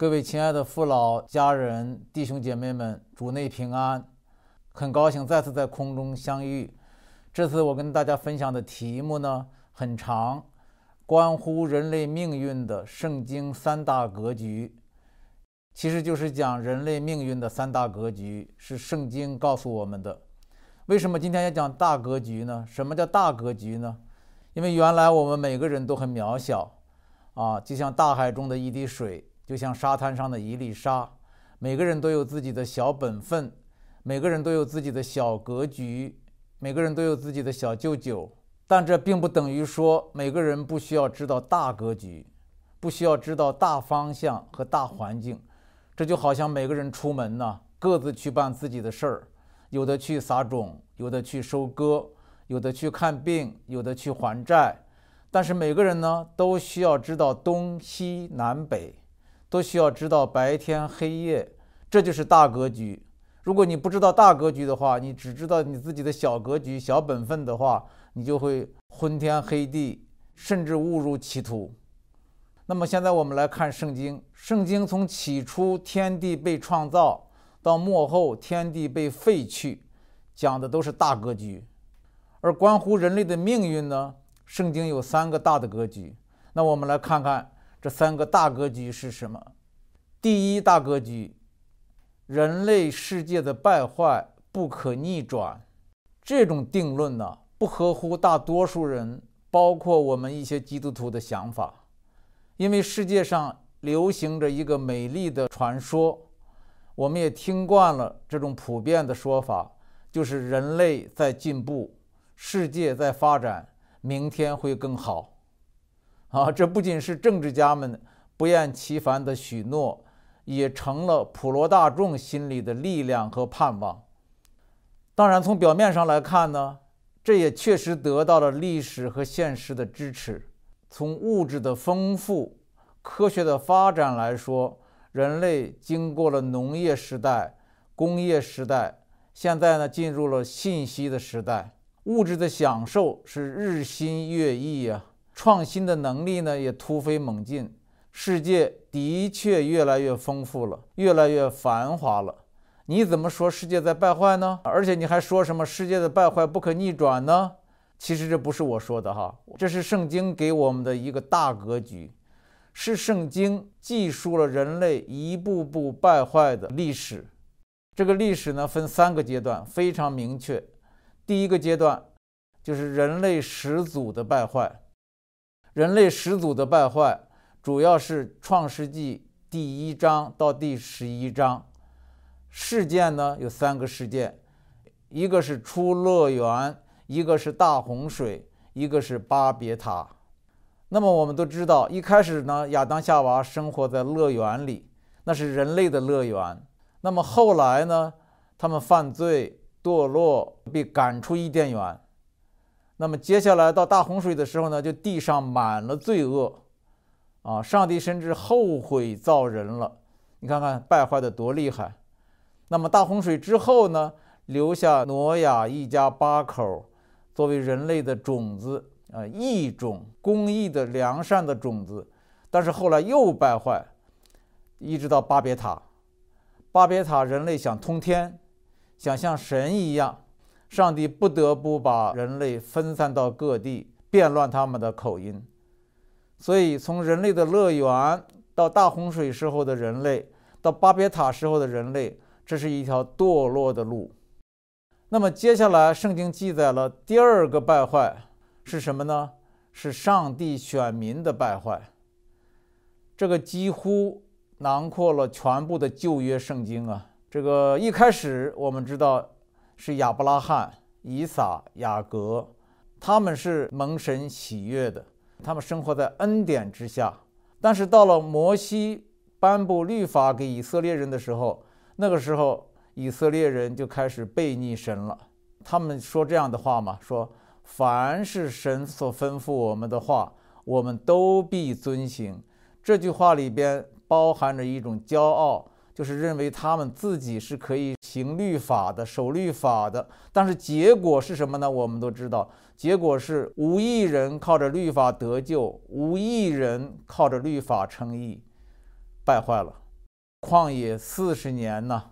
各位亲爱的父老家人、弟兄姐妹们，主内平安！很高兴再次在空中相遇。这次我跟大家分享的题目呢很长，关乎人类命运的圣经三大格局，其实就是讲人类命运的三大格局，是圣经告诉我们的。为什么今天要讲大格局呢？什么叫大格局呢？因为原来我们每个人都很渺小啊，就像大海中的一滴水。就像沙滩上的一粒沙，每个人都有自己的小本分，每个人都有自己的小格局，每个人都有自己的小舅舅。但这并不等于说每个人不需要知道大格局，不需要知道大方向和大环境。这就好像每个人出门呢，各自去办自己的事儿，有的去撒种，有的去收割，有的去看病，有的去还债。但是每个人呢，都需要知道东西南北。都需要知道白天黑夜，这就是大格局。如果你不知道大格局的话，你只知道你自己的小格局、小本分的话，你就会昏天黑地，甚至误入歧途。那么现在我们来看圣经，圣经从起初天地被创造到末后天地被废去，讲的都是大格局。而关乎人类的命运呢，圣经有三个大的格局。那我们来看看。这三个大格局是什么？第一大格局，人类世界的败坏不可逆转。这种定论呢，不合乎大多数人，包括我们一些基督徒的想法。因为世界上流行着一个美丽的传说，我们也听惯了这种普遍的说法，就是人类在进步，世界在发展，明天会更好。啊，这不仅是政治家们不厌其烦的许诺，也成了普罗大众心里的力量和盼望。当然，从表面上来看呢，这也确实得到了历史和现实的支持。从物质的丰富、科学的发展来说，人类经过了农业时代、工业时代，现在呢进入了信息的时代，物质的享受是日新月异呀。创新的能力呢也突飞猛进，世界的确越来越丰富了，越来越繁华了。你怎么说世界在败坏呢？而且你还说什么世界的败坏不可逆转呢？其实这不是我说的哈，这是圣经给我们的一个大格局，是圣经记述了人类一步步败坏的历史。这个历史呢分三个阶段，非常明确。第一个阶段就是人类始祖的败坏。人类始祖的败坏，主要是《创世纪》第一章到第十一章。事件呢有三个事件，一个是出乐园，一个是大洪水，一个是巴别塔。那么我们都知道，一开始呢，亚当夏娃生活在乐园里，那是人类的乐园。那么后来呢，他们犯罪堕落，被赶出伊甸园。那么接下来到大洪水的时候呢，就地上满了罪恶，啊，上帝甚至后悔造人了。你看看败坏的多厉害。那么大洪水之后呢，留下挪亚一家八口作为人类的种子，啊，一种、公义的良善的种子。但是后来又败坏，一直到巴别塔。巴别塔人类想通天，想像神一样。上帝不得不把人类分散到各地，变乱他们的口音。所以，从人类的乐园到大洪水时候的人类，到巴别塔时候的人类，这是一条堕落的路。那么，接下来圣经记载了第二个败坏是什么呢？是上帝选民的败坏。这个几乎囊括了全部的旧约圣经啊。这个一开始我们知道。是亚伯拉罕、以撒、雅各，他们是蒙神喜悦的，他们生活在恩典之下。但是到了摩西颁布律法给以色列人的时候，那个时候以色列人就开始背逆神了。他们说这样的话嘛：说凡是神所吩咐我们的话，我们都必遵行。这句话里边包含着一种骄傲。就是认为他们自己是可以行律法的、守律法的，但是结果是什么呢？我们都知道，结果是无一人靠着律法得救，无一人靠着律法称义，败坏了。旷野四十年呢，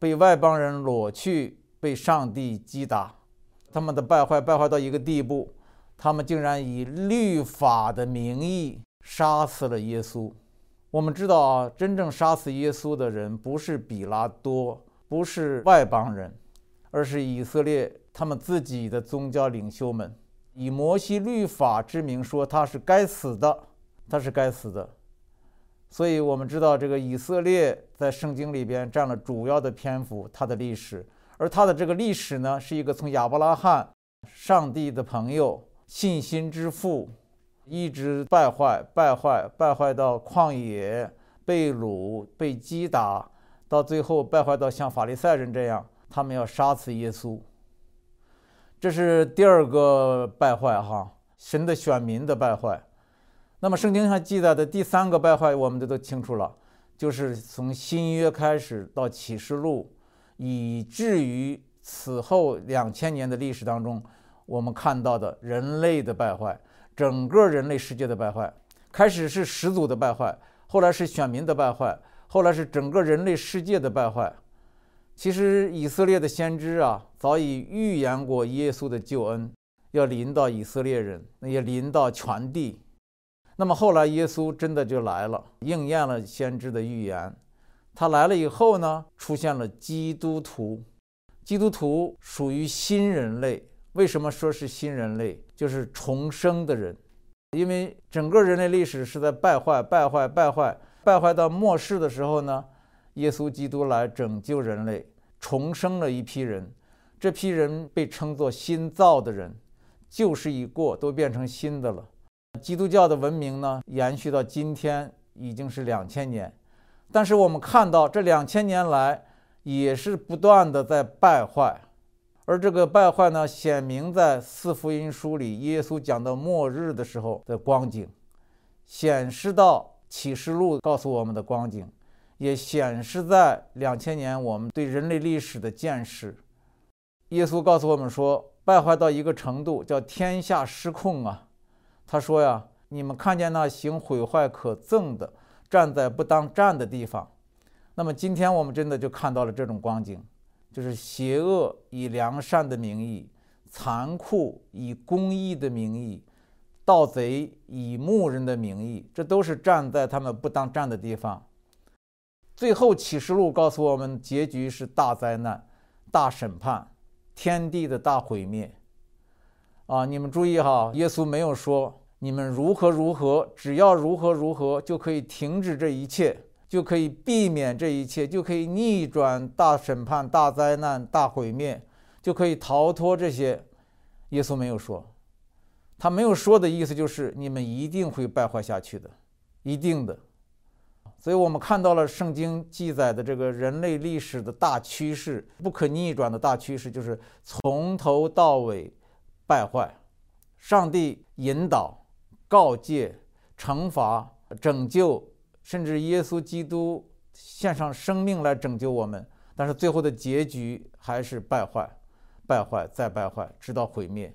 被外邦人裸去，被上帝击打，他们的败坏败坏到一个地步，他们竟然以律法的名义杀死了耶稣。我们知道啊，真正杀死耶稣的人不是比拉多，不是外邦人，而是以色列他们自己的宗教领袖们，以摩西律法之名说他是该死的，他是该死的。所以，我们知道这个以色列在圣经里边占了主要的篇幅，它的历史，而它的这个历史呢，是一个从亚伯拉罕，上帝的朋友，信心之父。一直败坏，败坏，败坏到旷野，被掳，被击打，到最后败坏到像法利赛人这样，他们要杀死耶稣。这是第二个败坏，哈，神的选民的败坏。那么圣经上记载的第三个败坏，我们这都清楚了，就是从新约开始到启示录，以至于此后两千年的历史当中，我们看到的人类的败坏。整个人类世界的败坏，开始是始祖的败坏，后来是选民的败坏，后来是整个人类世界的败坏。其实以色列的先知啊，早已预言过耶稣的救恩要临到以色列人，也临到全地。那么后来耶稣真的就来了，应验了先知的预言。他来了以后呢，出现了基督徒。基督徒属于新人类。为什么说是新人类？就是重生的人，因为整个人类历史是在败坏、败坏、败坏、败坏到末世的时候呢，耶稣基督来拯救人类，重生了一批人，这批人被称作新造的人，旧事已过，都变成新的了。基督教的文明呢，延续到今天已经是两千年，但是我们看到这两千年来也是不断的在败坏。而这个败坏呢，显明在四福音书里，耶稣讲到末日的时候的光景，显示到启示录告诉我们的光景，也显示在两千年我们对人类历史的见识。耶稣告诉我们说，败坏到一个程度，叫天下失控啊。他说呀，你们看见那行毁坏可憎的，站在不当站的地方。那么今天我们真的就看到了这种光景。就是邪恶以良善的名义，残酷以公义的名义，盗贼以牧人的名义，这都是站在他们不当站的地方。最后启示录告诉我们，结局是大灾难、大审判、天地的大毁灭。啊，你们注意哈，耶稣没有说你们如何如何，只要如何如何就可以停止这一切。就可以避免这一切，就可以逆转大审判、大灾难、大毁灭，就可以逃脱这些。耶稣没有说，他没有说的意思就是你们一定会败坏下去的，一定的。所以我们看到了圣经记载的这个人类历史的大趋势，不可逆转的大趋势，就是从头到尾败坏。上帝引导、告诫、惩罚、拯救。甚至耶稣基督献上生命来拯救我们，但是最后的结局还是败坏、败坏再败坏，直到毁灭。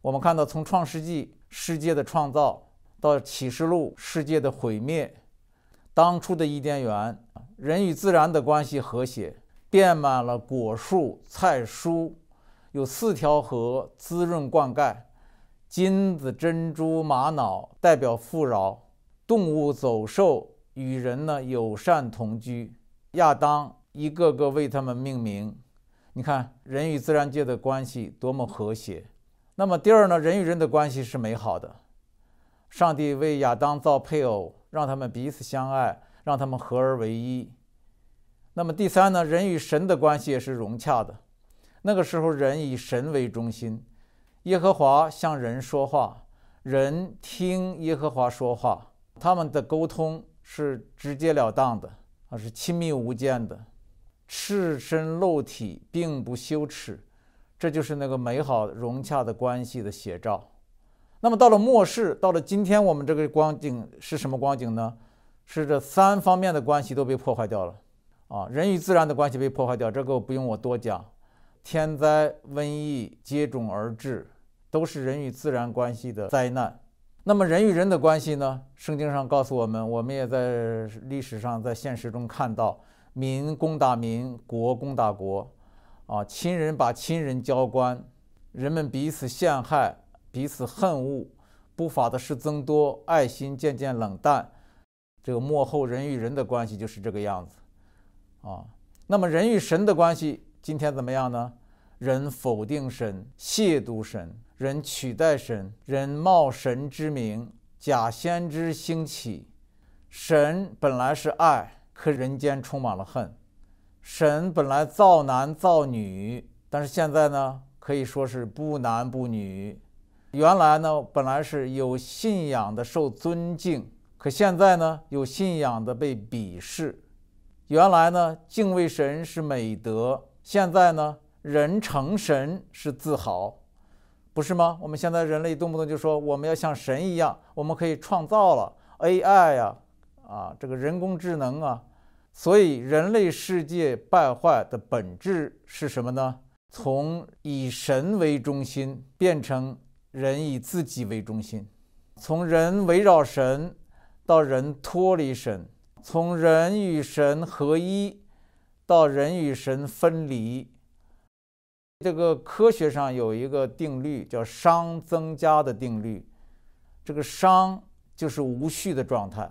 我们看到从创世纪世界的创造到启示录世界的毁灭，当初的伊甸园，人与自然的关系和谐，遍满了果树、菜蔬，有四条河滋润灌溉，金子、珍珠、玛瑙代表富饶。动物走兽与人呢友善同居，亚当一个个为他们命名。你看人与自然界的关系多么和谐。那么第二呢，人与人的关系是美好的。上帝为亚当造配偶，让他们彼此相爱，让他们合而为一。那么第三呢，人与神的关系也是融洽的。那个时候人以神为中心，耶和华向人说话，人听耶和华说话。他们的沟通是直截了当的，啊，是亲密无间的，赤身露体并不羞耻，这就是那个美好融洽的关系的写照。那么到了末世，到了今天，我们这个光景是什么光景呢？是这三方面的关系都被破坏掉了，啊，人与自然的关系被破坏掉，这个不用我多讲，天灾瘟疫接踵而至，都是人与自然关系的灾难。那么人与人的关系呢？圣经上告诉我们，我们也在历史上、在现实中看到，民攻打民，国攻打国，啊，亲人把亲人交官，人们彼此陷害，彼此恨恶，不法的事增多，爱心渐渐冷淡，这个幕后人与人的关系就是这个样子，啊，那么人与神的关系今天怎么样呢？人否定神，亵渎神。人取代神，人冒神之名，假先知兴起。神本来是爱，可人间充满了恨。神本来造男造女，但是现在呢，可以说是不男不女。原来呢，本来是有信仰的受尊敬，可现在呢，有信仰的被鄙视。原来呢，敬畏神是美德，现在呢，人成神是自豪。不是吗？我们现在人类动不动就说我们要像神一样，我们可以创造了 AI 呀，啊，这个人工智能啊，所以人类世界败坏的本质是什么呢？从以神为中心变成人以自己为中心，从人围绕神到人脱离神，从人与神合一到人与神分离。这个科学上有一个定律，叫熵增加的定律。这个熵就是无序的状态，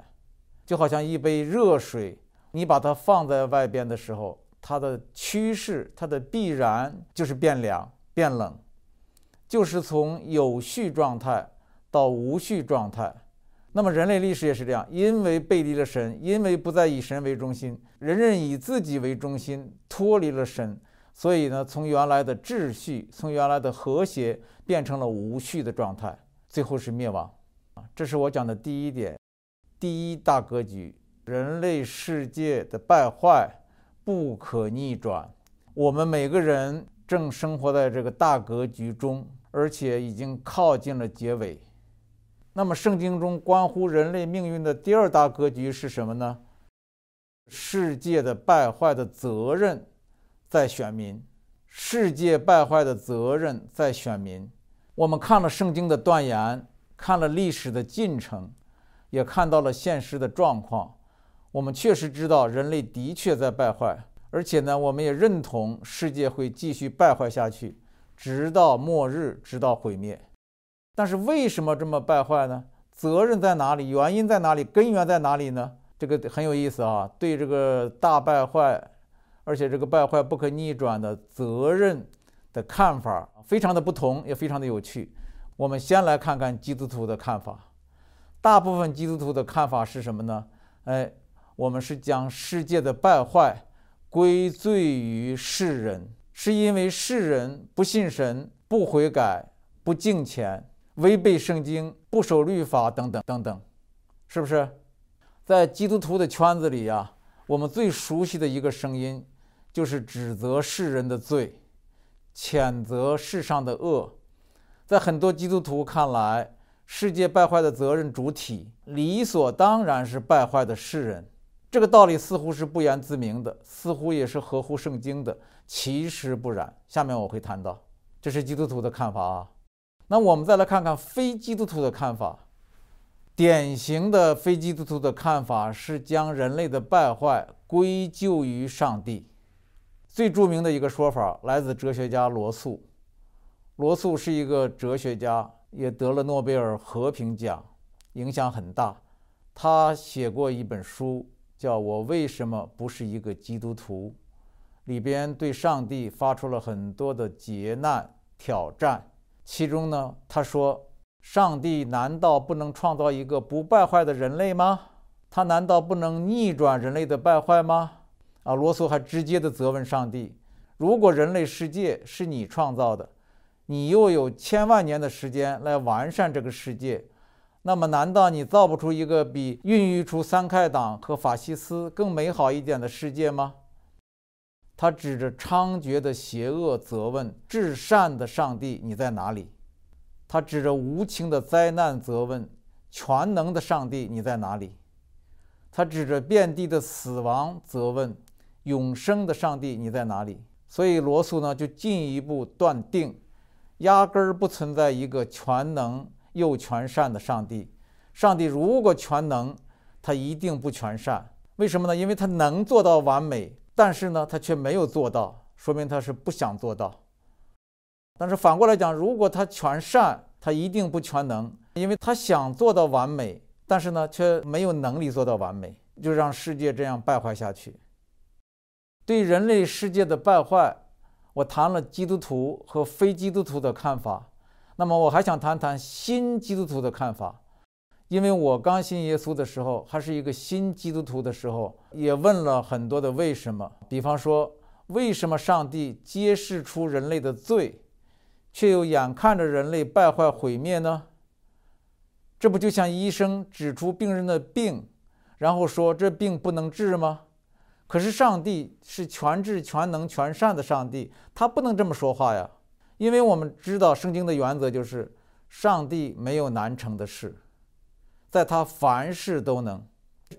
就好像一杯热水，你把它放在外边的时候，它的趋势、它的必然就是变凉、变冷，就是从有序状态到无序状态。那么人类历史也是这样，因为背离了神，因为不再以神为中心，人人以自己为中心，脱离了神。所以呢，从原来的秩序，从原来的和谐，变成了无序的状态，最后是灭亡。啊，这是我讲的第一点，第一大格局：人类世界的败坏不可逆转。我们每个人正生活在这个大格局中，而且已经靠近了结尾。那么，圣经中关乎人类命运的第二大格局是什么呢？世界的败坏的责任。在选民，世界败坏的责任在选民。我们看了圣经的断言，看了历史的进程，也看到了现实的状况。我们确实知道人类的确在败坏，而且呢，我们也认同世界会继续败坏下去，直到末日，直到毁灭。但是为什么这么败坏呢？责任在哪里？原因在哪里？根源在哪里呢？这个很有意思啊。对这个大败坏。而且这个败坏不可逆转的责任的看法非常的不同，也非常的有趣。我们先来看看基督徒的看法。大部分基督徒的看法是什么呢？哎，我们是将世界的败坏归罪于世人，是因为世人不信神、不悔改、不敬虔、违背圣经、不守律法等等等等，是不是？在基督徒的圈子里呀，我们最熟悉的一个声音。就是指责世人的罪，谴责世上的恶。在很多基督徒看来，世界败坏的责任主体理所当然是败坏的世人。这个道理似乎是不言自明的，似乎也是合乎圣经的。其实不然。下面我会谈到，这是基督徒的看法啊。那我们再来看看非基督徒的看法。典型的非基督徒的看法是将人类的败坏归咎于上帝。最著名的一个说法来自哲学家罗素。罗素是一个哲学家，也得了诺贝尔和平奖，影响很大。他写过一本书，叫《我为什么不是一个基督徒》，里边对上帝发出了很多的劫难挑战。其中呢，他说：“上帝难道不能创造一个不败坏的人类吗？他难道不能逆转人类的败坏吗？”啊，罗素还直接的责问上帝：“如果人类世界是你创造的，你又有千万年的时间来完善这个世界，那么难道你造不出一个比孕育出三开党和法西斯更美好一点的世界吗？”他指着猖獗的邪恶责问：“至善的上帝，你在哪里？”他指着无情的灾难责问：“全能的上帝，你在哪里？”他指着遍地的死亡责问。永生的上帝，你在哪里？所以罗素呢就进一步断定，压根儿不存在一个全能又全善的上帝。上帝如果全能，他一定不全善。为什么呢？因为他能做到完美，但是呢，他却没有做到，说明他是不想做到。但是反过来讲，如果他全善，他一定不全能，因为他想做到完美，但是呢，却没有能力做到完美，就让世界这样败坏下去。对人类世界的败坏，我谈了基督徒和非基督徒的看法。那么我还想谈谈新基督徒的看法，因为我刚信耶稣的时候，还是一个新基督徒的时候，也问了很多的为什么。比方说，为什么上帝揭示出人类的罪？却又眼看着人类败坏毁灭呢？这不就像医生指出病人的病，然后说这病不能治吗？可是上帝是全智全能全善的上帝，他不能这么说话呀，因为我们知道圣经的原则就是，上帝没有难成的事，在他凡事都能。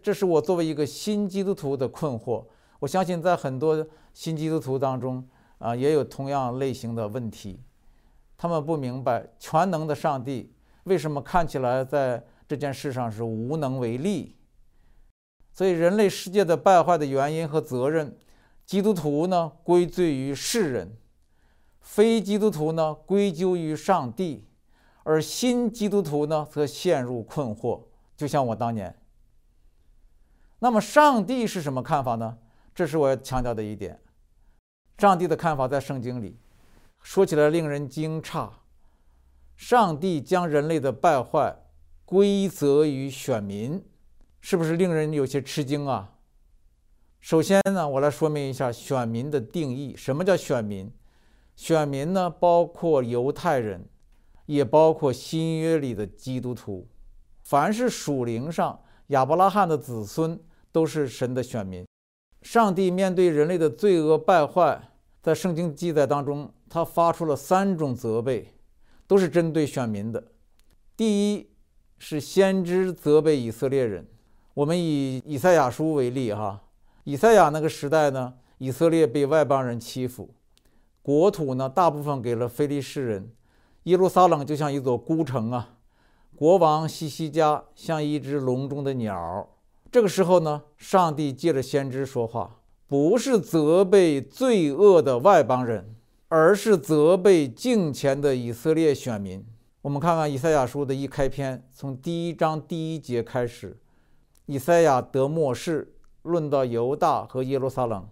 这是我作为一个新基督徒的困惑。我相信在很多新基督徒当中啊，也有同样类型的问题。他们不明白全能的上帝为什么看起来在这件事上是无能为力。所以，人类世界的败坏的原因和责任，基督徒呢归罪于世人，非基督徒呢归咎于上帝，而新基督徒呢则陷入困惑，就像我当年。那么，上帝是什么看法呢？这是我要强调的一点。上帝的看法在圣经里。说起来令人惊诧，上帝将人类的败坏归责于选民，是不是令人有些吃惊啊？首先呢，我来说明一下选民的定义。什么叫选民？选民呢，包括犹太人，也包括新约里的基督徒，凡是属灵上亚伯拉罕的子孙，都是神的选民。上帝面对人类的罪恶败坏。在圣经记载当中，他发出了三种责备，都是针对选民的。第一是先知责备以色列人。我们以以赛亚书为例，哈，以赛亚那个时代呢，以色列被外邦人欺负，国土呢大部分给了非利士人，耶路撒冷就像一座孤城啊。国王西西家像一只笼中的鸟。这个时候呢，上帝借着先知说话。不是责备罪恶的外邦人，而是责备敬虔的以色列选民。我们看看以赛亚书的一开篇，从第一章第一节开始，以赛亚得末世，论到犹大和耶路撒冷。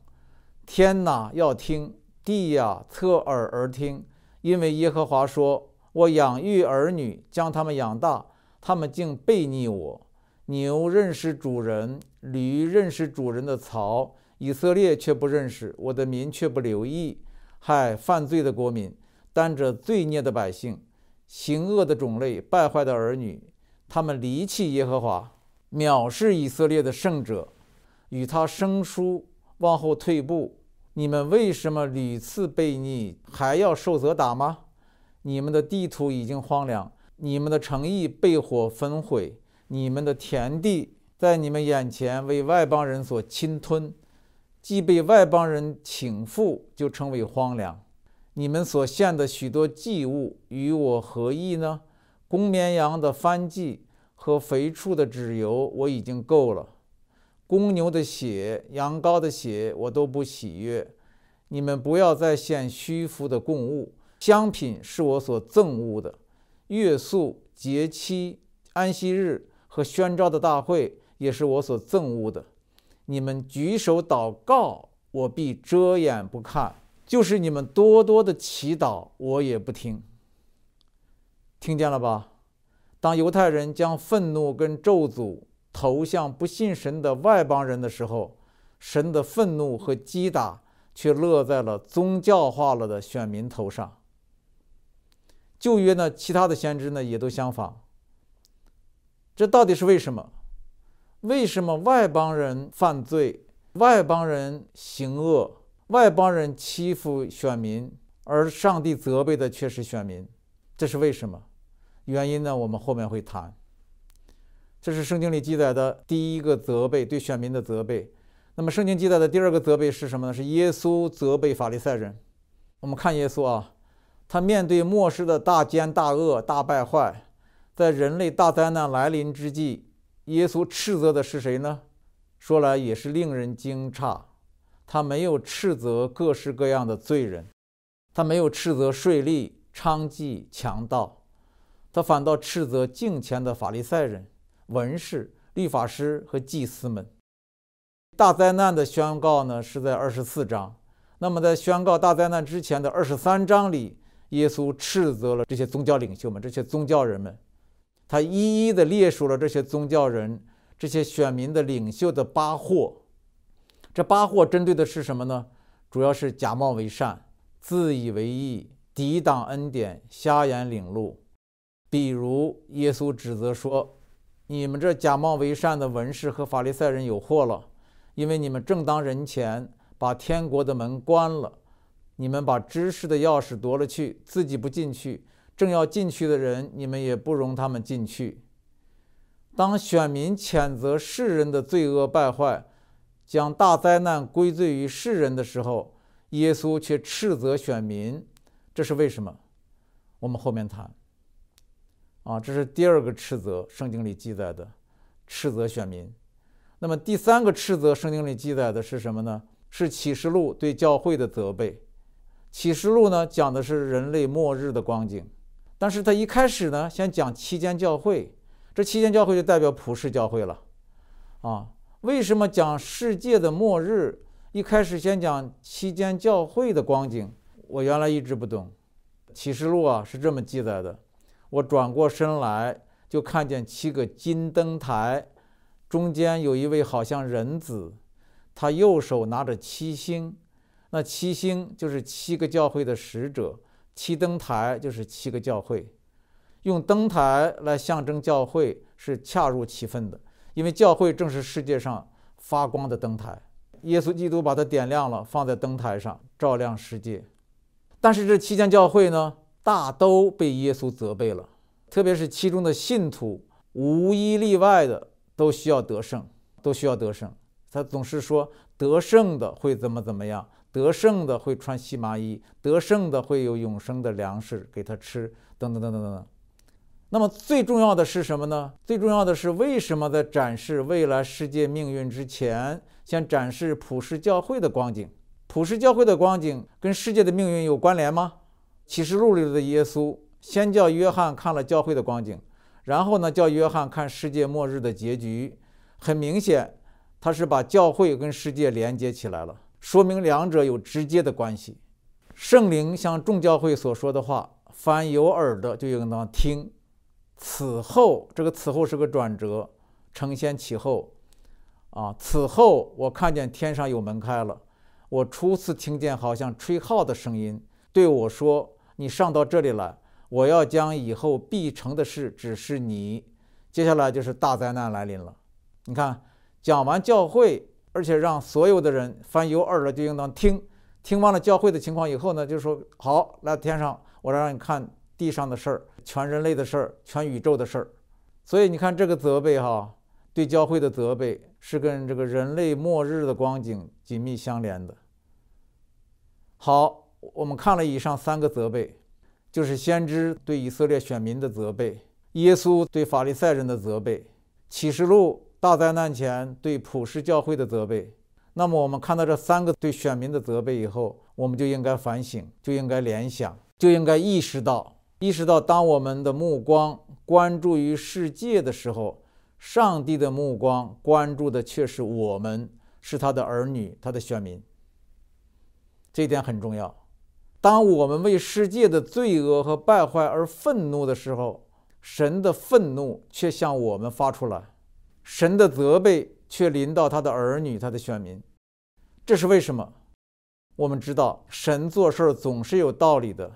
天哪，要听；地呀，侧耳而听。因为耶和华说：“我养育儿女，将他们养大，他们竟背逆我。牛认识主人，驴认识主人的槽。”以色列却不认识我的民，却不留意，害犯罪的国民，担着罪孽的百姓，行恶的种类，败坏的儿女，他们离弃耶和华，藐视以色列的圣者，与他生疏，往后退步。你们为什么屡次悖逆，还要受责打吗？你们的地图已经荒凉，你们的诚意被火焚毁，你们的田地在你们眼前为外邦人所侵吞。既被外邦人请覆，就成为荒凉。你们所献的许多祭物与我何异呢？公绵羊的翻祭和肥畜的脂油我已经够了。公牛的血、羊羔的血我都不喜悦。你们不要再献虚浮的供物。香品是我所憎恶的。月宿、节期、安息日和宣召的大会也是我所憎恶的。你们举手祷告，我必遮掩不看；就是你们多多的祈祷，我也不听。听见了吧？当犹太人将愤怒跟咒诅投向不信神的外邦人的时候，神的愤怒和击打却落在了宗教化了的选民头上。旧约呢，其他的先知呢，也都相仿。这到底是为什么？为什么外邦人犯罪，外邦人行恶，外邦人欺负选民，而上帝责备的却是选民？这是为什么？原因呢？我们后面会谈。这是圣经里记载的第一个责备，对选民的责备。那么，圣经记载的第二个责备是什么呢？是耶稣责备法利赛人。我们看耶稣啊，他面对末世的大奸大恶、大败坏，在人类大灾难来临之际，耶稣斥责的是谁呢？说来也是令人惊诧，他没有斥责各式各样的罪人，他没有斥责税吏、娼妓、强盗，他反倒斥责敬虔的法利赛人、文士、律法师和祭司们。大灾难的宣告呢，是在二十四章。那么在宣告大灾难之前的二十三章里，耶稣斥责了这些宗教领袖们、这些宗教人们，他一一的列数了这些宗教人。这些选民的领袖的八祸，这八祸针对的是什么呢？主要是假冒为善、自以为义、抵挡恩典、瞎眼领路。比如，耶稣指责说：“你们这假冒为善的文士和法利赛人有祸了，因为你们正当人前把天国的门关了，你们把知识的钥匙夺了去，自己不进去，正要进去的人，你们也不容他们进去。”当选民谴责世人的罪恶败坏，将大灾难归罪于世人的时候，耶稣却斥责选民，这是为什么？我们后面谈。啊，这是第二个斥责，圣经里记载的斥责选民。那么第三个斥责，圣经里记载的是什么呢？是启示录对教会的责备。启示录呢，讲的是人类末日的光景，但是他一开始呢，先讲期间教会。这七间教会就代表普世教会了，啊，为什么讲世界的末日？一开始先讲七间教会的光景，我原来一直不懂。启示录啊是这么记载的：我转过身来，就看见七个金灯台，中间有一位好像人子，他右手拿着七星，那七星就是七个教会的使者，七灯台就是七个教会。用灯台来象征教会是恰如其分的，因为教会正是世界上发光的灯台。耶稣基督把它点亮了，放在灯台上照亮世界。但是这七间教会呢，大都被耶稣责备了，特别是其中的信徒，无一例外的都需要得胜，都需要得胜。他总是说得胜的会怎么怎么样，得胜的会穿细麻衣，得胜的会有永生的粮食给他吃，等等等等等等。那么最重要的是什么呢？最重要的是为什么在展示未来世界命运之前，先展示普世教会的光景？普世教会的光景跟世界的命运有关联吗？启示录里的耶稣先叫约翰看了教会的光景，然后呢叫约翰看世界末日的结局。很明显，他是把教会跟世界连接起来了，说明两者有直接的关系。圣灵向众教会所说的话，凡有耳的就应当听。此后，这个此后是个转折，承先启后，啊，此后我看见天上有门开了，我初次听见好像吹号的声音对我说：“你上到这里来，我要将以后必成的事指示你。”接下来就是大灾难来临了。你看，讲完教会，而且让所有的人凡有耳的就应当听，听完了教会的情况以后呢，就说：“好，来天上，我让你看。”地上的事儿，全人类的事儿，全宇宙的事儿，所以你看这个责备哈，对教会的责备是跟这个人类末日的光景紧密相连的。好，我们看了以上三个责备，就是先知对以色列选民的责备，耶稣对法利赛人的责备，启示录大灾难前对普世教会的责备。那么我们看到这三个对选民的责备以后，我们就应该反省，就应该联想，就应该意识到。意识到，当我们的目光关注于世界的时候，上帝的目光关注的却是我们，是他的儿女，他的选民。这一点很重要。当我们为世界的罪恶和败坏而愤怒的时候，神的愤怒却向我们发出来，神的责备却临到他的儿女，他的选民。这是为什么？我们知道，神做事总是有道理的。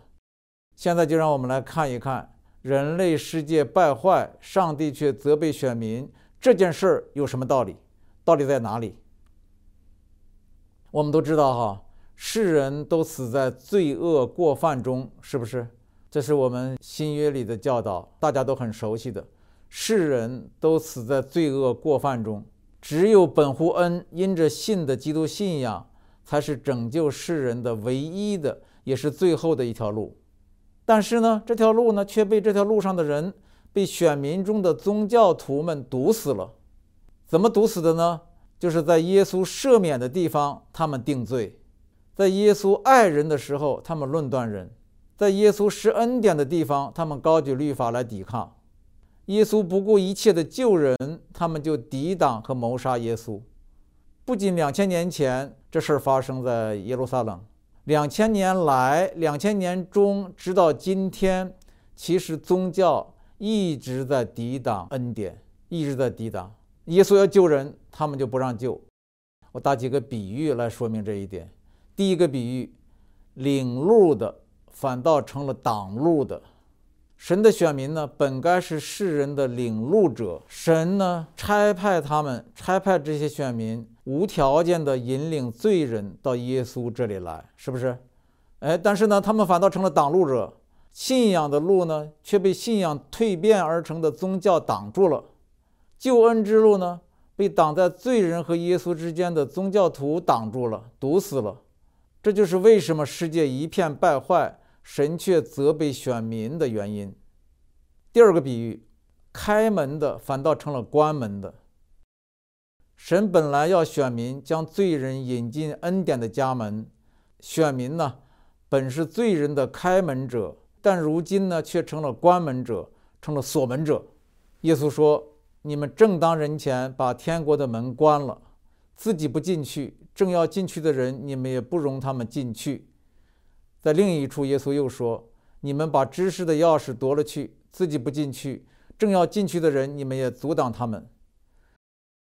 现在就让我们来看一看人类世界败坏，上帝却责备选民这件事儿有什么道理？道理在哪里？我们都知道哈，世人都死在罪恶过犯中，是不是？这是我们新约里的教导，大家都很熟悉的。世人都死在罪恶过犯中，只有本乎恩，因着信的基督信仰，才是拯救世人的唯一的，也是最后的一条路。但是呢，这条路呢却被这条路上的人，被选民中的宗教徒们堵死了。怎么堵死的呢？就是在耶稣赦免的地方，他们定罪；在耶稣爱人的时候，他们论断人；在耶稣施恩典的地方，他们高举律法来抵抗。耶稣不顾一切的救人，他们就抵挡和谋杀耶稣。不仅两千年前这事儿发生在耶路撒冷，两千年来、两千年中，直到今天，其实宗教一直在抵挡恩典，一直在抵挡。耶稣要救人，他们就不让救。我打几个比喻来说明这一点。第一个比喻，领路的反倒成了挡路的。神的选民呢，本该是世人的领路者，神呢差派他们，差派这些选民，无条件的引领罪人到耶稣这里来，是不是？哎，但是呢，他们反倒成了挡路者，信仰的路呢，却被信仰蜕变而成的宗教挡住了。救恩之路呢，被挡在罪人和耶稣之间的宗教徒挡住了，堵死了。这就是为什么世界一片败坏，神却责备选民的原因。第二个比喻，开门的反倒成了关门的。神本来要选民将罪人引进恩典的家门，选民呢，本是罪人的开门者，但如今呢，却成了关门者，成了锁门者。耶稣说。你们正当人前把天国的门关了，自己不进去，正要进去的人，你们也不容他们进去。在另一处，耶稣又说：“你们把知识的钥匙夺了去，自己不进去，正要进去的人，你们也阻挡他们。”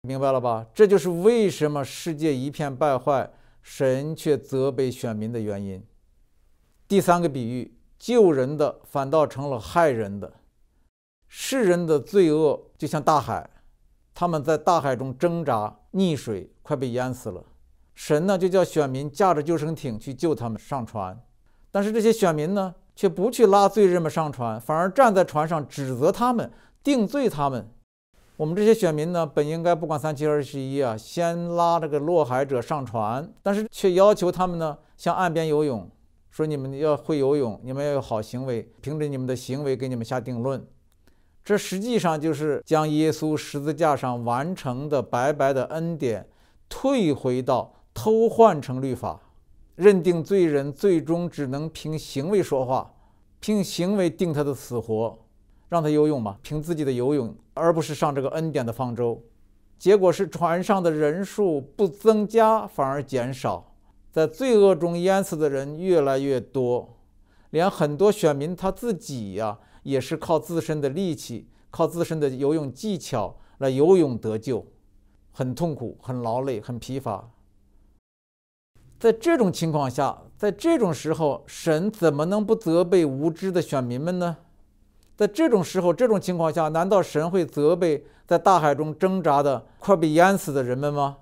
明白了吧？这就是为什么世界一片败坏，神却责备选民的原因。第三个比喻，救人的反倒成了害人的。世人的罪恶就像大海，他们在大海中挣扎溺水，快被淹死了。神呢就叫选民驾着救生艇去救他们上船，但是这些选民呢却不去拉罪人们上船，反而站在船上指责他们，定罪他们。我们这些选民呢本应该不管三七二十一啊，先拉这个落海者上船，但是却要求他们呢向岸边游泳，说你们要会游泳，你们要有好行为，凭着你们的行为给你们下定论。这实际上就是将耶稣十字架上完成的白白的恩典退回到偷换成律法，认定罪人最终只能凭行为说话，凭行为定他的死活，让他游泳嘛，凭自己的游泳，而不是上这个恩典的方舟。结果是船上的人数不增加，反而减少，在罪恶中淹死的人越来越多，连很多选民他自己呀。也是靠自身的力气，靠自身的游泳技巧来游泳得救，很痛苦，很劳累，很疲乏。在这种情况下，在这种时候，神怎么能不责备无知的选民们呢？在这种时候，这种情况下，难道神会责备在大海中挣扎的快被淹死的人们吗？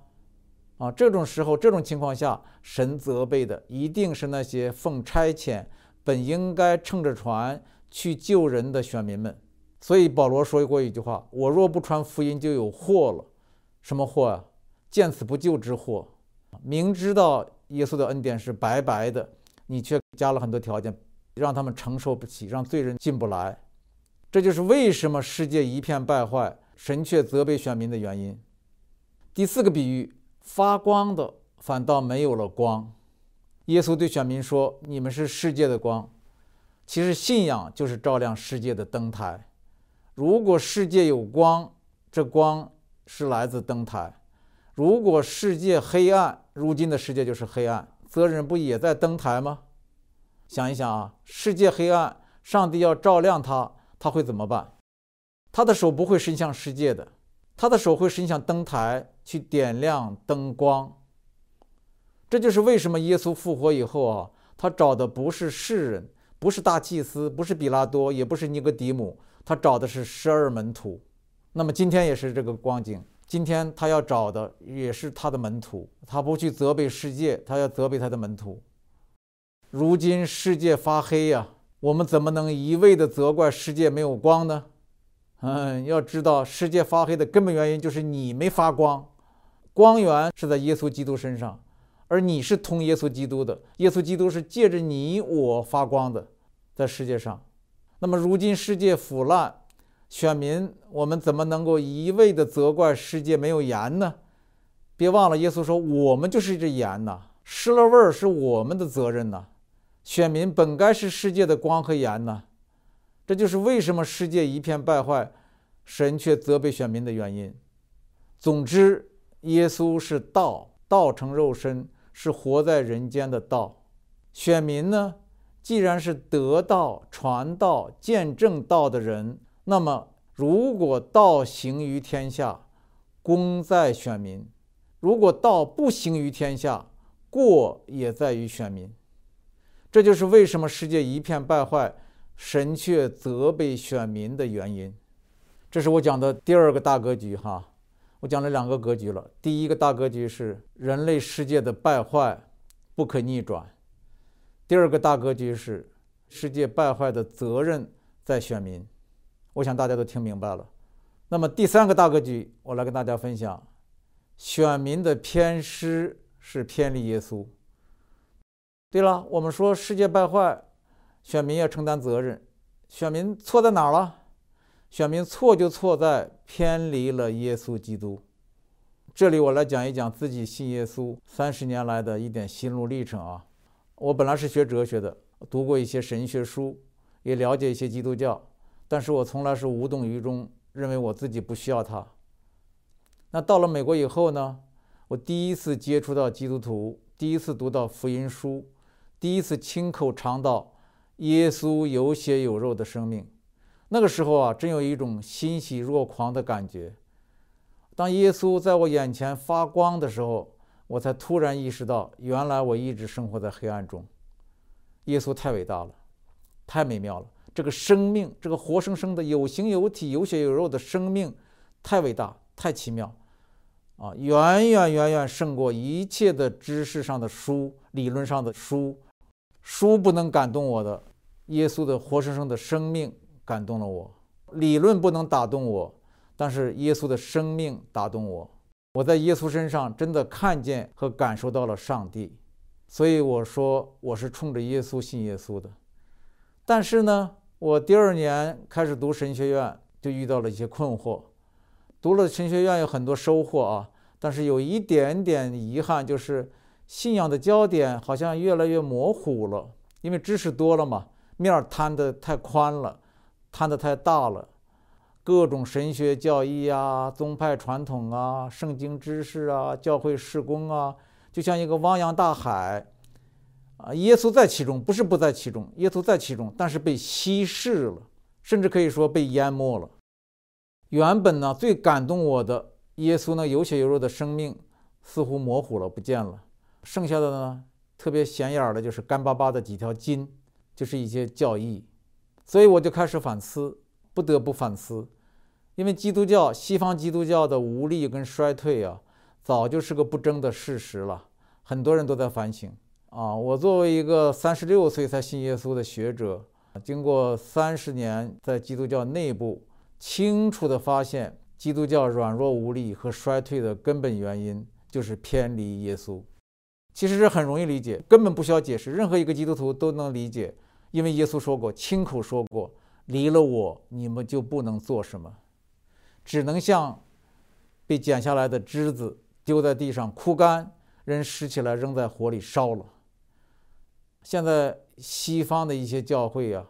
啊，这种时候，这种情况下，神责备的一定是那些奉差遣本应该乘着船。去救人的选民们，所以保罗说过一句话：“我若不传福音，就有祸了。”什么祸啊？见死不救之祸。明知道耶稣的恩典是白白的，你却加了很多条件，让他们承受不起，让罪人进不来。这就是为什么世界一片败坏，神却责备选民的原因。第四个比喻，发光的反倒没有了光。耶稣对选民说：“你们是世界的光。”其实信仰就是照亮世界的灯台。如果世界有光，这光是来自灯台；如果世界黑暗，如今的世界就是黑暗，责任不也在灯台吗？想一想啊，世界黑暗，上帝要照亮他，他会怎么办？他的手不会伸向世界的，他的手会伸向灯台去点亮灯光。这就是为什么耶稣复活以后啊，他找的不是世人。不是大祭司，不是比拉多，也不是尼格迪姆，他找的是十二门徒。那么今天也是这个光景，今天他要找的也是他的门徒。他不去责备世界，他要责备他的门徒。如今世界发黑呀，我们怎么能一味的责怪世界没有光呢？嗯，要知道世界发黑的根本原因就是你没发光，光源是在耶稣基督身上，而你是通耶稣基督的，耶稣基督是借着你我发光的。在世界上，那么如今世界腐烂，选民，我们怎么能够一味的责怪世界没有盐呢？别忘了，耶稣说我们就是这盐呐，失了味儿是我们的责任呐。选民本该是世界的光和盐呐，这就是为什么世界一片败坏，神却责备选民的原因。总之，耶稣是道，道成肉身，是活在人间的道。选民呢，既然是得道、传道、见证道的人。那么，如果道行于天下，功在选民；如果道不行于天下，过也在于选民。这就是为什么世界一片败坏，神却责备选民的原因。这是我讲的第二个大格局哈，我讲了两个格局了。第一个大格局是人类世界的败坏不可逆转；第二个大格局是世界败坏的责任在选民。我想大家都听明白了。那么第三个大格局，我来跟大家分享：选民的偏失是偏离耶稣。对了，我们说世界败坏，选民要承担责任。选民错在哪儿了？选民错就错在偏离了耶稣基督。这里我来讲一讲自己信耶稣三十年来的一点心路历程啊。我本来是学哲学的，读过一些神学书，也了解一些基督教。但是我从来是无动于衷，认为我自己不需要他。那到了美国以后呢？我第一次接触到基督徒，第一次读到福音书，第一次亲口尝到耶稣有血有肉的生命。那个时候啊，真有一种欣喜若狂的感觉。当耶稣在我眼前发光的时候，我才突然意识到，原来我一直生活在黑暗中。耶稣太伟大了，太美妙了。这个生命，这个活生生的有形有体、有血有肉的生命，太伟大、太奇妙，啊，远远远远胜过一切的知识上的书、理论上的书。书不能感动我的，耶稣的活生生的生命感动了我。理论不能打动我，但是耶稣的生命打动我。我在耶稣身上真的看见和感受到了上帝，所以我说我是冲着耶稣信耶稣的。但是呢？我第二年开始读神学院，就遇到了一些困惑。读了神学院有很多收获啊，但是有一点点遗憾，就是信仰的焦点好像越来越模糊了。因为知识多了嘛，面儿摊得太宽了，摊得太大了，各种神学教义啊、宗派传统啊、圣经知识啊、教会事工啊，就像一个汪洋大海。啊，耶稣在其中，不是不在其中，耶稣在其中，但是被稀释了，甚至可以说被淹没了。原本呢，最感动我的耶稣那有血有肉的生命，似乎模糊了，不见了。剩下的呢，特别显眼的，就是干巴巴的几条筋，就是一些教义。所以我就开始反思，不得不反思，因为基督教，西方基督教的无力跟衰退啊，早就是个不争的事实了，很多人都在反省。啊，我作为一个三十六岁才信耶稣的学者，经过三十年在基督教内部，清楚地发现，基督教软弱无力和衰退的根本原因就是偏离耶稣。其实这很容易理解，根本不需要解释，任何一个基督徒都能理解，因为耶稣说过，亲口说过，离了我，你们就不能做什么，只能像被剪下来的枝子丢在地上枯干，人拾起来扔在火里烧了。现在西方的一些教会啊，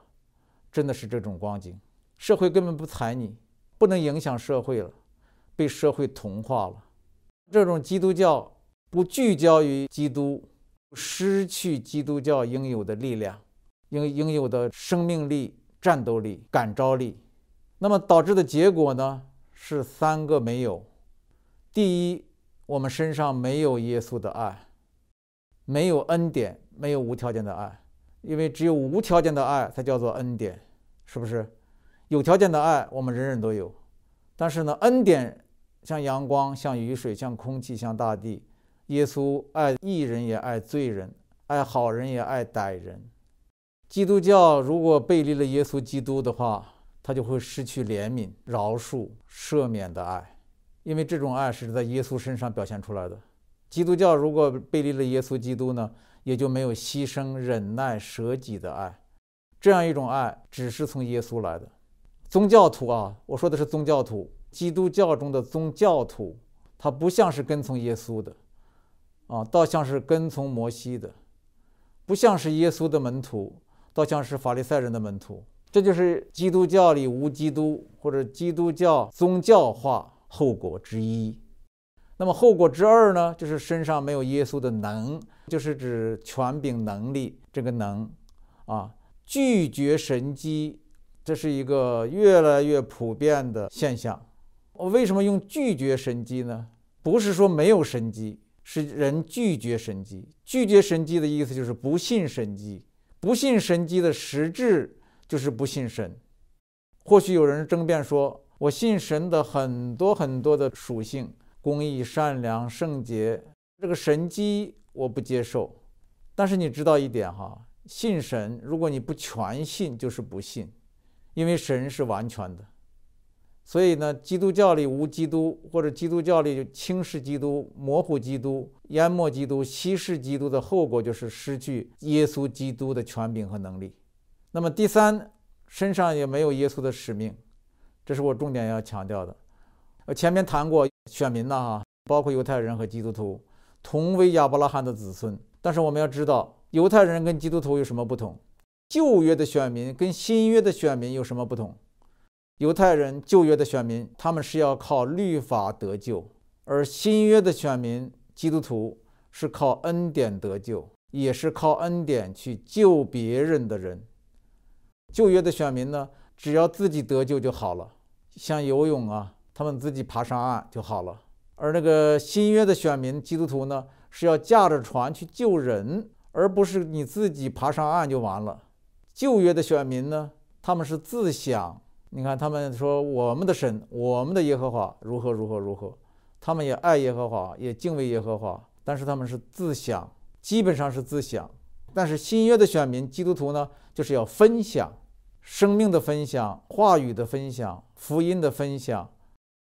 真的是这种光景，社会根本不睬你，不能影响社会了，被社会同化了。这种基督教不聚焦于基督，失去基督教应有的力量，应应有的生命力、战斗力、感召力。那么导致的结果呢，是三个没有：第一，我们身上没有耶稣的爱，没有恩典。没有无条件的爱，因为只有无条件的爱才叫做恩典，是不是？有条件的爱我们人人都有，但是呢，恩典像阳光、像雨水、像空气、像大地。耶稣爱义人也爱罪人，爱好人也爱歹人。基督教如果背离了耶稣基督的话，他就会失去怜悯、饶恕、赦免的爱，因为这种爱是在耶稣身上表现出来的。基督教如果背离了耶稣基督呢？也就没有牺牲、忍耐、舍己的爱，这样一种爱只是从耶稣来的。宗教徒啊，我说的是宗教徒，基督教中的宗教徒，他不像是跟从耶稣的，啊，倒像是跟从摩西的，不像是耶稣的门徒，倒像是法利赛人的门徒。这就是基督教里无基督或者基督教宗教化后果之一。那么后果之二呢，就是身上没有耶稣的能，就是指权柄能力这个能，啊，拒绝神迹，这是一个越来越普遍的现象。我为什么用拒绝神迹呢？不是说没有神迹，是人拒绝神迹。拒绝神迹的意思就是不信神迹，不信神迹的实质。就是不信神，或许有人争辩说：“我信神的很多很多的属性，公义、善良、圣洁，这个神机我不接受。”但是你知道一点哈，信神，如果你不全信，就是不信，因为神是完全的。所以呢，基督教里无基督，或者基督教里就轻视基督、模糊基督、淹没基督、稀释基督的后果，就是失去耶稣基督的权柄和能力。那么第三，身上也没有耶稣的使命，这是我重点要强调的。我前面谈过选民呐，哈，包括犹太人和基督徒，同为亚伯拉罕的子孙。但是我们要知道，犹太人跟基督徒有什么不同？旧约的选民跟新约的选民有什么不同？犹太人旧约的选民，他们是要靠律法得救；而新约的选民基督徒是靠恩典得救，也是靠恩典去救别人的人。旧约的选民呢，只要自己得救就好了，像游泳啊，他们自己爬上岸就好了。而那个新约的选民基督徒呢，是要驾着船去救人，而不是你自己爬上岸就完了。旧约的选民呢，他们是自想，你看他们说我们的神，我们的耶和华如何如何如何，他们也爱耶和华，也敬畏耶和华，但是他们是自想，基本上是自想。但是新约的选民基督徒呢，就是要分享。生命的分享、话语的分享、福音的分享。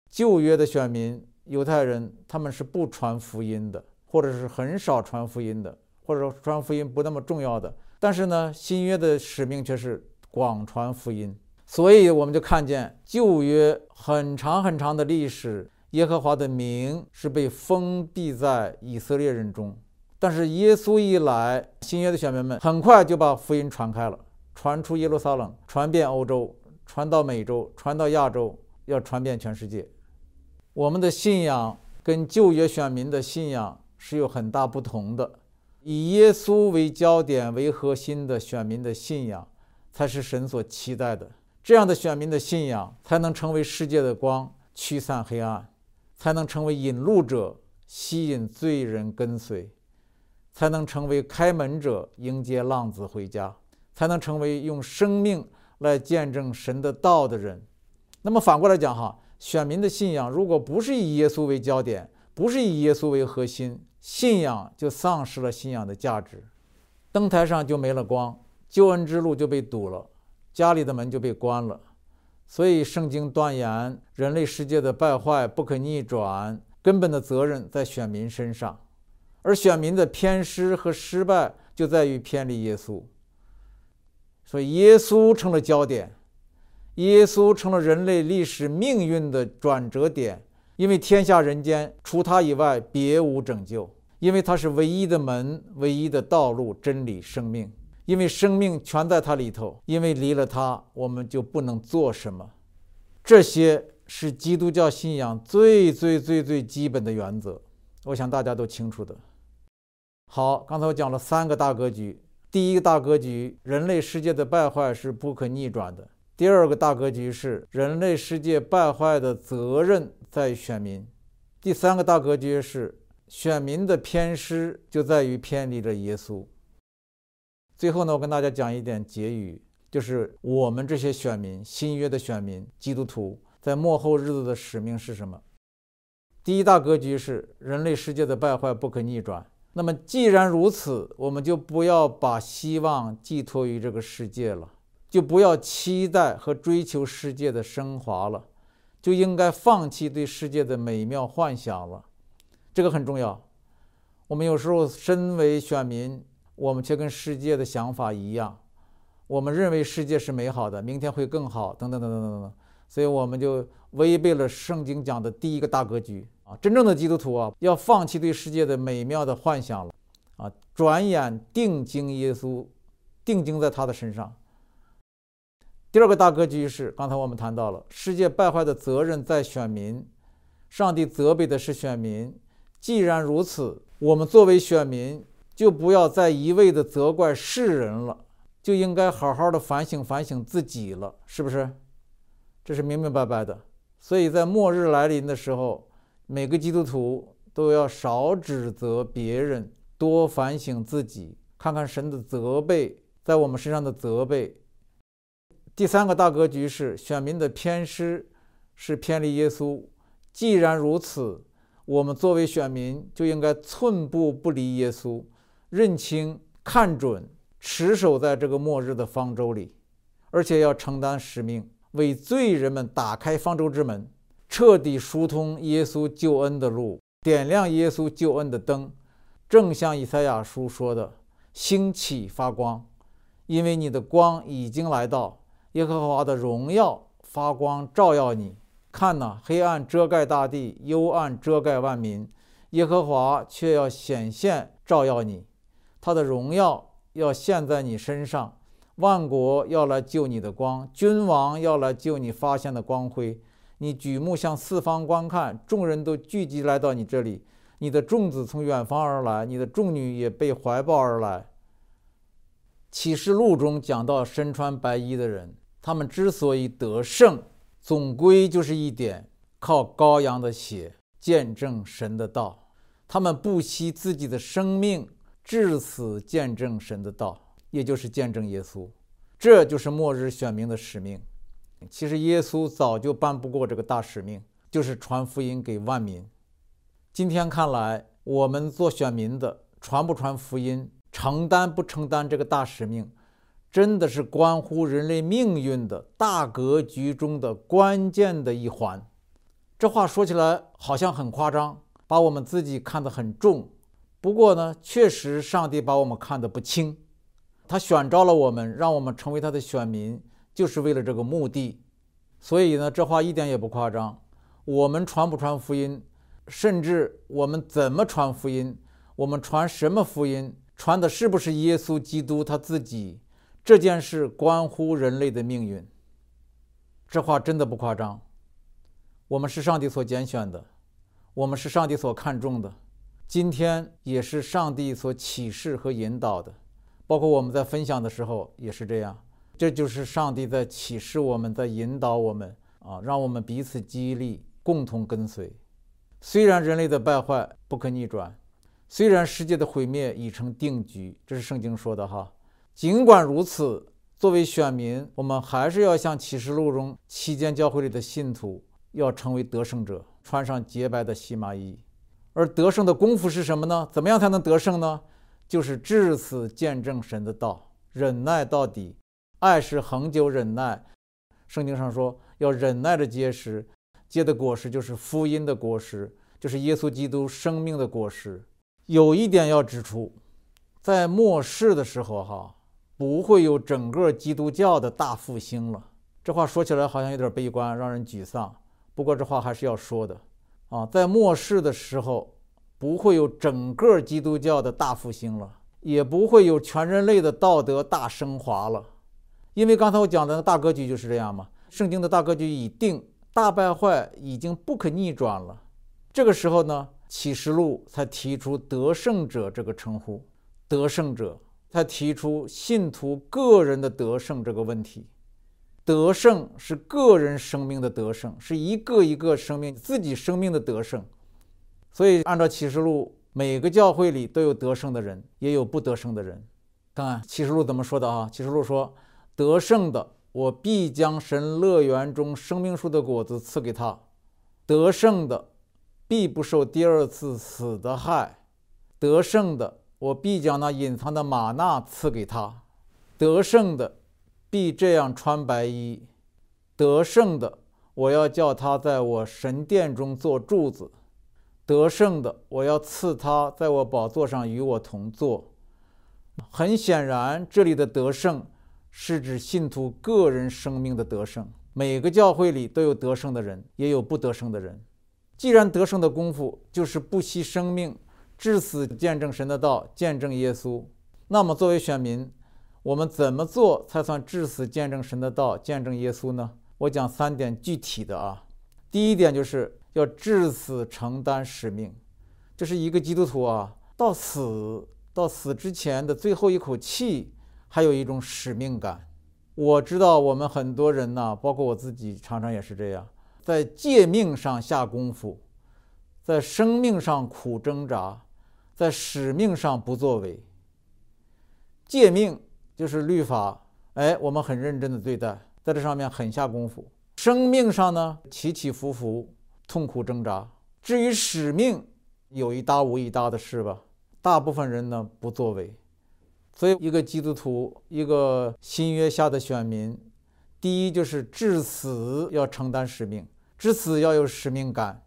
旧约的选民犹太人，他们是不传福音的，或者是很少传福音的，或者说传福音不那么重要的。但是呢，新约的使命却是广传福音。所以我们就看见旧约很长很长的历史，耶和华的名是被封闭在以色列人中。但是耶稣一来，新约的选民们很快就把福音传开了。传出耶路撒冷，传遍欧洲，传到美洲，传到亚洲，要传遍全世界。我们的信仰跟旧约选民的信仰是有很大不同的。以耶稣为焦点、为核心的选民的信仰，才是神所期待的。这样的选民的信仰，才能成为世界的光，驱散黑暗；才能成为引路者，吸引罪人跟随；才能成为开门者，迎接浪子回家。才能成为用生命来见证神的道的人。那么反过来讲，哈，选民的信仰如果不是以耶稣为焦点，不是以耶稣为核心，信仰就丧失了信仰的价值，灯台上就没了光，救恩之路就被堵了，家里的门就被关了。所以圣经断言，人类世界的败坏不可逆转，根本的责任在选民身上，而选民的偏失和失败就在于偏离耶稣。所以，耶稣成了焦点，耶稣成了人类历史命运的转折点。因为天下人间除他以外别无拯救，因为他是唯一的门，唯一的道路、真理、生命。因为生命全在他里头，因为离了他，我们就不能做什么。这些是基督教信仰最最最最基本的原则，我想大家都清楚的。好，刚才我讲了三个大格局。第一个大格局，人类世界的败坏是不可逆转的。第二个大格局是人类世界败坏的责任在于选民。第三个大格局是选民的偏失就在于偏离了耶稣。最后呢，我跟大家讲一点结语，就是我们这些选民，新约的选民，基督徒在末后日子的使命是什么？第一大格局是人类世界的败坏不可逆转。那么，既然如此，我们就不要把希望寄托于这个世界了，就不要期待和追求世界的升华了，就应该放弃对世界的美妙幻想了。这个很重要。我们有时候身为选民，我们却跟世界的想法一样，我们认为世界是美好的，明天会更好，等等等等等等，所以我们就违背了圣经讲的第一个大格局啊！真正的基督徒啊，要放弃对世界的美妙的幻想了啊，转眼定睛耶稣，定睛在他的身上。第二个大格局是刚才我们谈到了，世界败坏的责任在选民，上帝责备的是选民。既然如此，我们作为选民，就不要再一味的责怪世人了。就应该好好的反省反省自己了，是不是？这是明明白白的。所以在末日来临的时候，每个基督徒都要少指责别人，多反省自己，看看神的责备在我们身上的责备。第三个大格局是选民的偏失，是偏离耶稣。既然如此，我们作为选民就应该寸步不离耶稣，认清、看准。持守在这个末日的方舟里，而且要承担使命，为罪人们打开方舟之门，彻底疏通耶稣救恩的路，点亮耶稣救恩的灯。正像以赛亚书说的：“兴起发光，因为你的光已经来到，耶和华的荣耀发光照耀你。看呐，黑暗遮盖大地，幽暗遮盖万民，耶和华却要显现照耀你，他的荣耀。”要现在你身上，万国要来救你的光，君王要来救你发现的光辉。你举目向四方观看，众人都聚集来到你这里。你的众子从远方而来，你的众女也被怀抱而来。启示录中讲到身穿白衣的人，他们之所以得胜，总归就是一点：靠羔羊的血见证神的道。他们不惜自己的生命。至死见证神的道，也就是见证耶稣，这就是末日选民的使命。其实耶稣早就办不过这个大使命，就是传福音给万民。今天看来，我们做选民的传不传福音，承担不承担这个大使命，真的是关乎人类命运的大格局中的关键的一环。这话说起来好像很夸张，把我们自己看得很重。不过呢，确实，上帝把我们看得不轻，他选召了我们，让我们成为他的选民，就是为了这个目的。所以呢，这话一点也不夸张。我们传不传福音，甚至我们怎么传福音，我们传什么福音，传的是不是耶稣基督他自己，这件事关乎人类的命运。这话真的不夸张。我们是上帝所拣选的，我们是上帝所看重的。今天也是上帝所启示和引导的，包括我们在分享的时候也是这样。这就是上帝在启示我们，在引导我们啊，让我们彼此激励，共同跟随。虽然人类的败坏不可逆转，虽然世界的毁灭已成定局，这是圣经说的哈。尽管如此，作为选民，我们还是要像启示录中七间教会里的信徒，要成为得胜者，穿上洁白的细麻衣。而得胜的功夫是什么呢？怎么样才能得胜呢？就是至死见证神的道，忍耐到底。爱是恒久忍耐。圣经上说要忍耐着结实，结的果实就是福音的果实，就是耶稣基督生命的果实。有一点要指出，在末世的时候，哈，不会有整个基督教的大复兴了。这话说起来好像有点悲观，让人沮丧。不过这话还是要说的。啊，在末世的时候，不会有整个基督教的大复兴了，也不会有全人类的道德大升华了，因为刚才我讲的大格局就是这样嘛。圣经的大格局已定，大败坏已经不可逆转了。这个时候呢，启示录才提出得胜者这个称呼，得胜者他提出信徒个人的得胜这个问题。得胜是个人生命的得胜，是一个一个生命自己生命的得胜。所以，按照启示录，每个教会里都有得胜的人，也有不得胜的人。看看启示录怎么说的啊？启示录说：“得胜的，我必将神乐园中生命树的果子赐给他；得胜的，必不受第二次死的害；得胜的，我必将那隐藏的玛纳赐给他；得胜的。”必这样穿白衣，得胜的，我要叫他在我神殿中做柱子；得胜的，我要赐他在我宝座上与我同坐。很显然，这里的得胜是指信徒个人生命的得胜。每个教会里都有得胜的人，也有不得胜的人。既然得胜的功夫就是不惜生命，至死见证神的道，见证耶稣，那么作为选民，我们怎么做才算至死见证神的道，见证耶稣呢？我讲三点具体的啊。第一点就是要至死承担使命，这是一个基督徒啊，到死到死之前的最后一口气，还有一种使命感。我知道我们很多人呢，包括我自己，常常也是这样，在诫命上下功夫，在生命上苦挣扎，在使命上不作为。诫命就是律法，哎，我们很认真的对待，在这上面很下功夫。生命上呢，起起伏伏，痛苦挣扎。至于使命，有一搭无一搭的事吧，大部分人呢不作为。所以，一个基督徒，一个新约下的选民，第一就是至死要承担使命，至死要有使命感。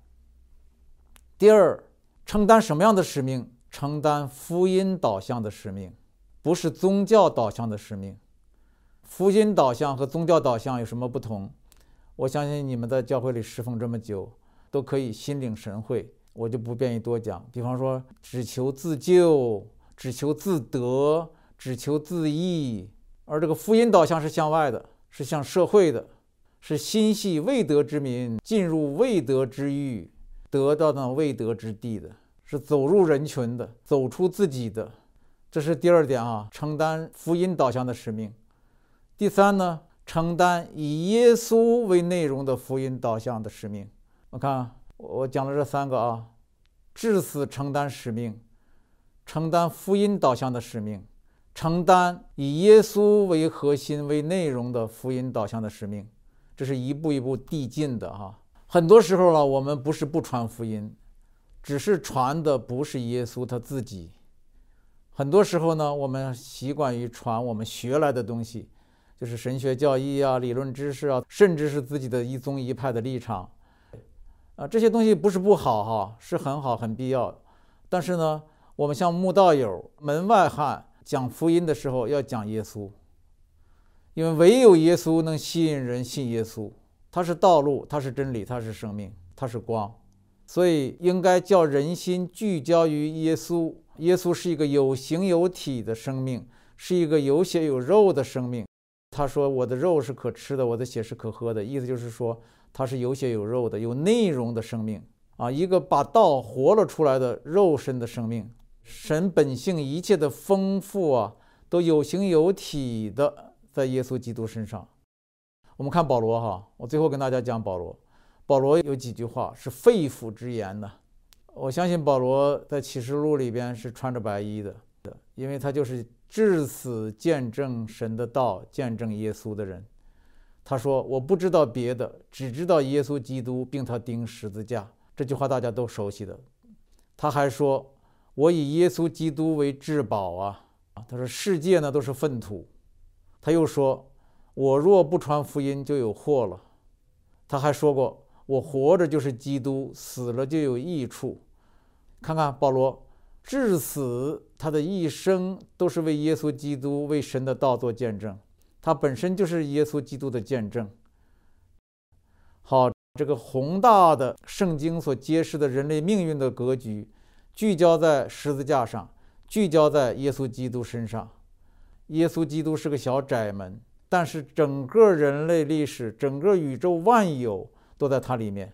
第二，承担什么样的使命？承担福音导向的使命，不是宗教导向的使命。福音导向和宗教导向有什么不同？我相信你们在教会里侍奉这么久，都可以心领神会，我就不便于多讲。比方说，只求自救，只求自得。只求自益，而这个福音导向是向外的，是向社会的，是心系未得之民进入未得之域，得到那未得之地的，是走入人群的，走出自己的。这是第二点啊，承担福音导向的使命。第三呢，承担以耶稣为内容的福音导向的使命。我看我讲了这三个啊，至死承担使命，承担福音导向的使命。承担以耶稣为核心为内容的福音导向的使命，这是一步一步递进的哈。很多时候呢，我们不是不传福音，只是传的不是耶稣他自己。很多时候呢，我们习惯于传我们学来的东西，就是神学教义啊、理论知识啊，甚至是自己的一宗一派的立场啊。这些东西不是不好哈，是很好很必要。但是呢，我们像慕道友、门外汉。讲福音的时候要讲耶稣，因为唯有耶稣能吸引人信耶稣，他是道路，他是真理，他是生命，他是光，所以应该叫人心聚焦于耶稣。耶稣是一个有形有体的生命，是一个有血有肉的生命。他说：“我的肉是可吃的，我的血是可喝的。”意思就是说，他是有血有肉的、有内容的生命啊，一个把道活了出来的肉身的生命。神本性一切的丰富啊，都有形有体的在耶稣基督身上。我们看保罗哈，我最后跟大家讲保罗。保罗有几句话是肺腑之言呢。我相信保罗在启示录里边是穿着白衣的，因为他就是至死见证神的道、见证耶稣的人。他说：“我不知道别的，只知道耶稣基督，并他钉十字架。”这句话大家都熟悉的。他还说。我以耶稣基督为至宝啊！他说世界呢都是粪土。他又说，我若不传福音，就有祸了。他还说过，我活着就是基督，死了就有益处。看看保罗，至死他的一生都是为耶稣基督、为神的道做见证。他本身就是耶稣基督的见证。好，这个宏大的圣经所揭示的人类命运的格局。聚焦在十字架上，聚焦在耶稣基督身上。耶稣基督是个小窄门，但是整个人类历史、整个宇宙万有都在它里面。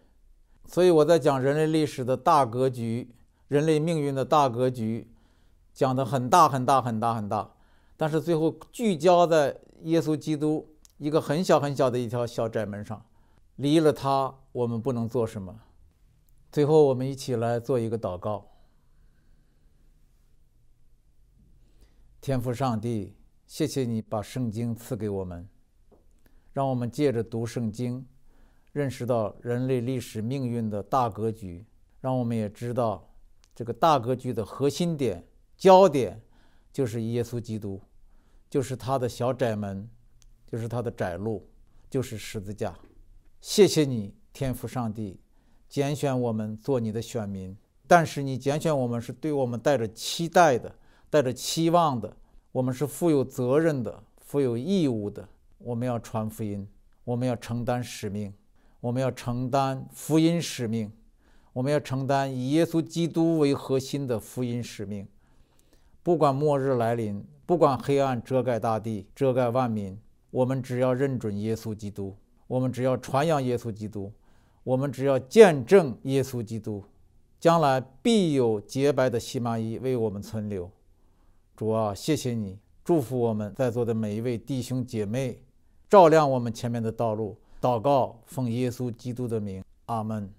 所以我在讲人类历史的大格局、人类命运的大格局，讲的很大很大很大很大，但是最后聚焦在耶稣基督一个很小很小的一条小窄门上。离了他，我们不能做什么。最后，我们一起来做一个祷告。天父上帝，谢谢你把圣经赐给我们，让我们借着读圣经，认识到人类历史命运的大格局，让我们也知道这个大格局的核心点、焦点就是耶稣基督，就是他的小窄门，就是他的窄路，就是十字架。谢谢你，天父上帝，拣选我们做你的选民，但是你拣选我们是对我们带着期待的。带着期望的，我们是负有责任的，负有义务的，我们要传福音，我们要承担使命，我们要承担福音使命，我们要承担以耶稣基督为核心的福音使命。不管末日来临，不管黑暗遮盖大地、遮盖万民，我们只要认准耶稣基督，我们只要传扬耶稣基督，我们只要见证耶稣基督，将来必有洁白的西玛伊为我们存留。主啊，谢谢你，祝福我们在座的每一位弟兄姐妹，照亮我们前面的道路。祷告，奉耶稣基督的名，阿门。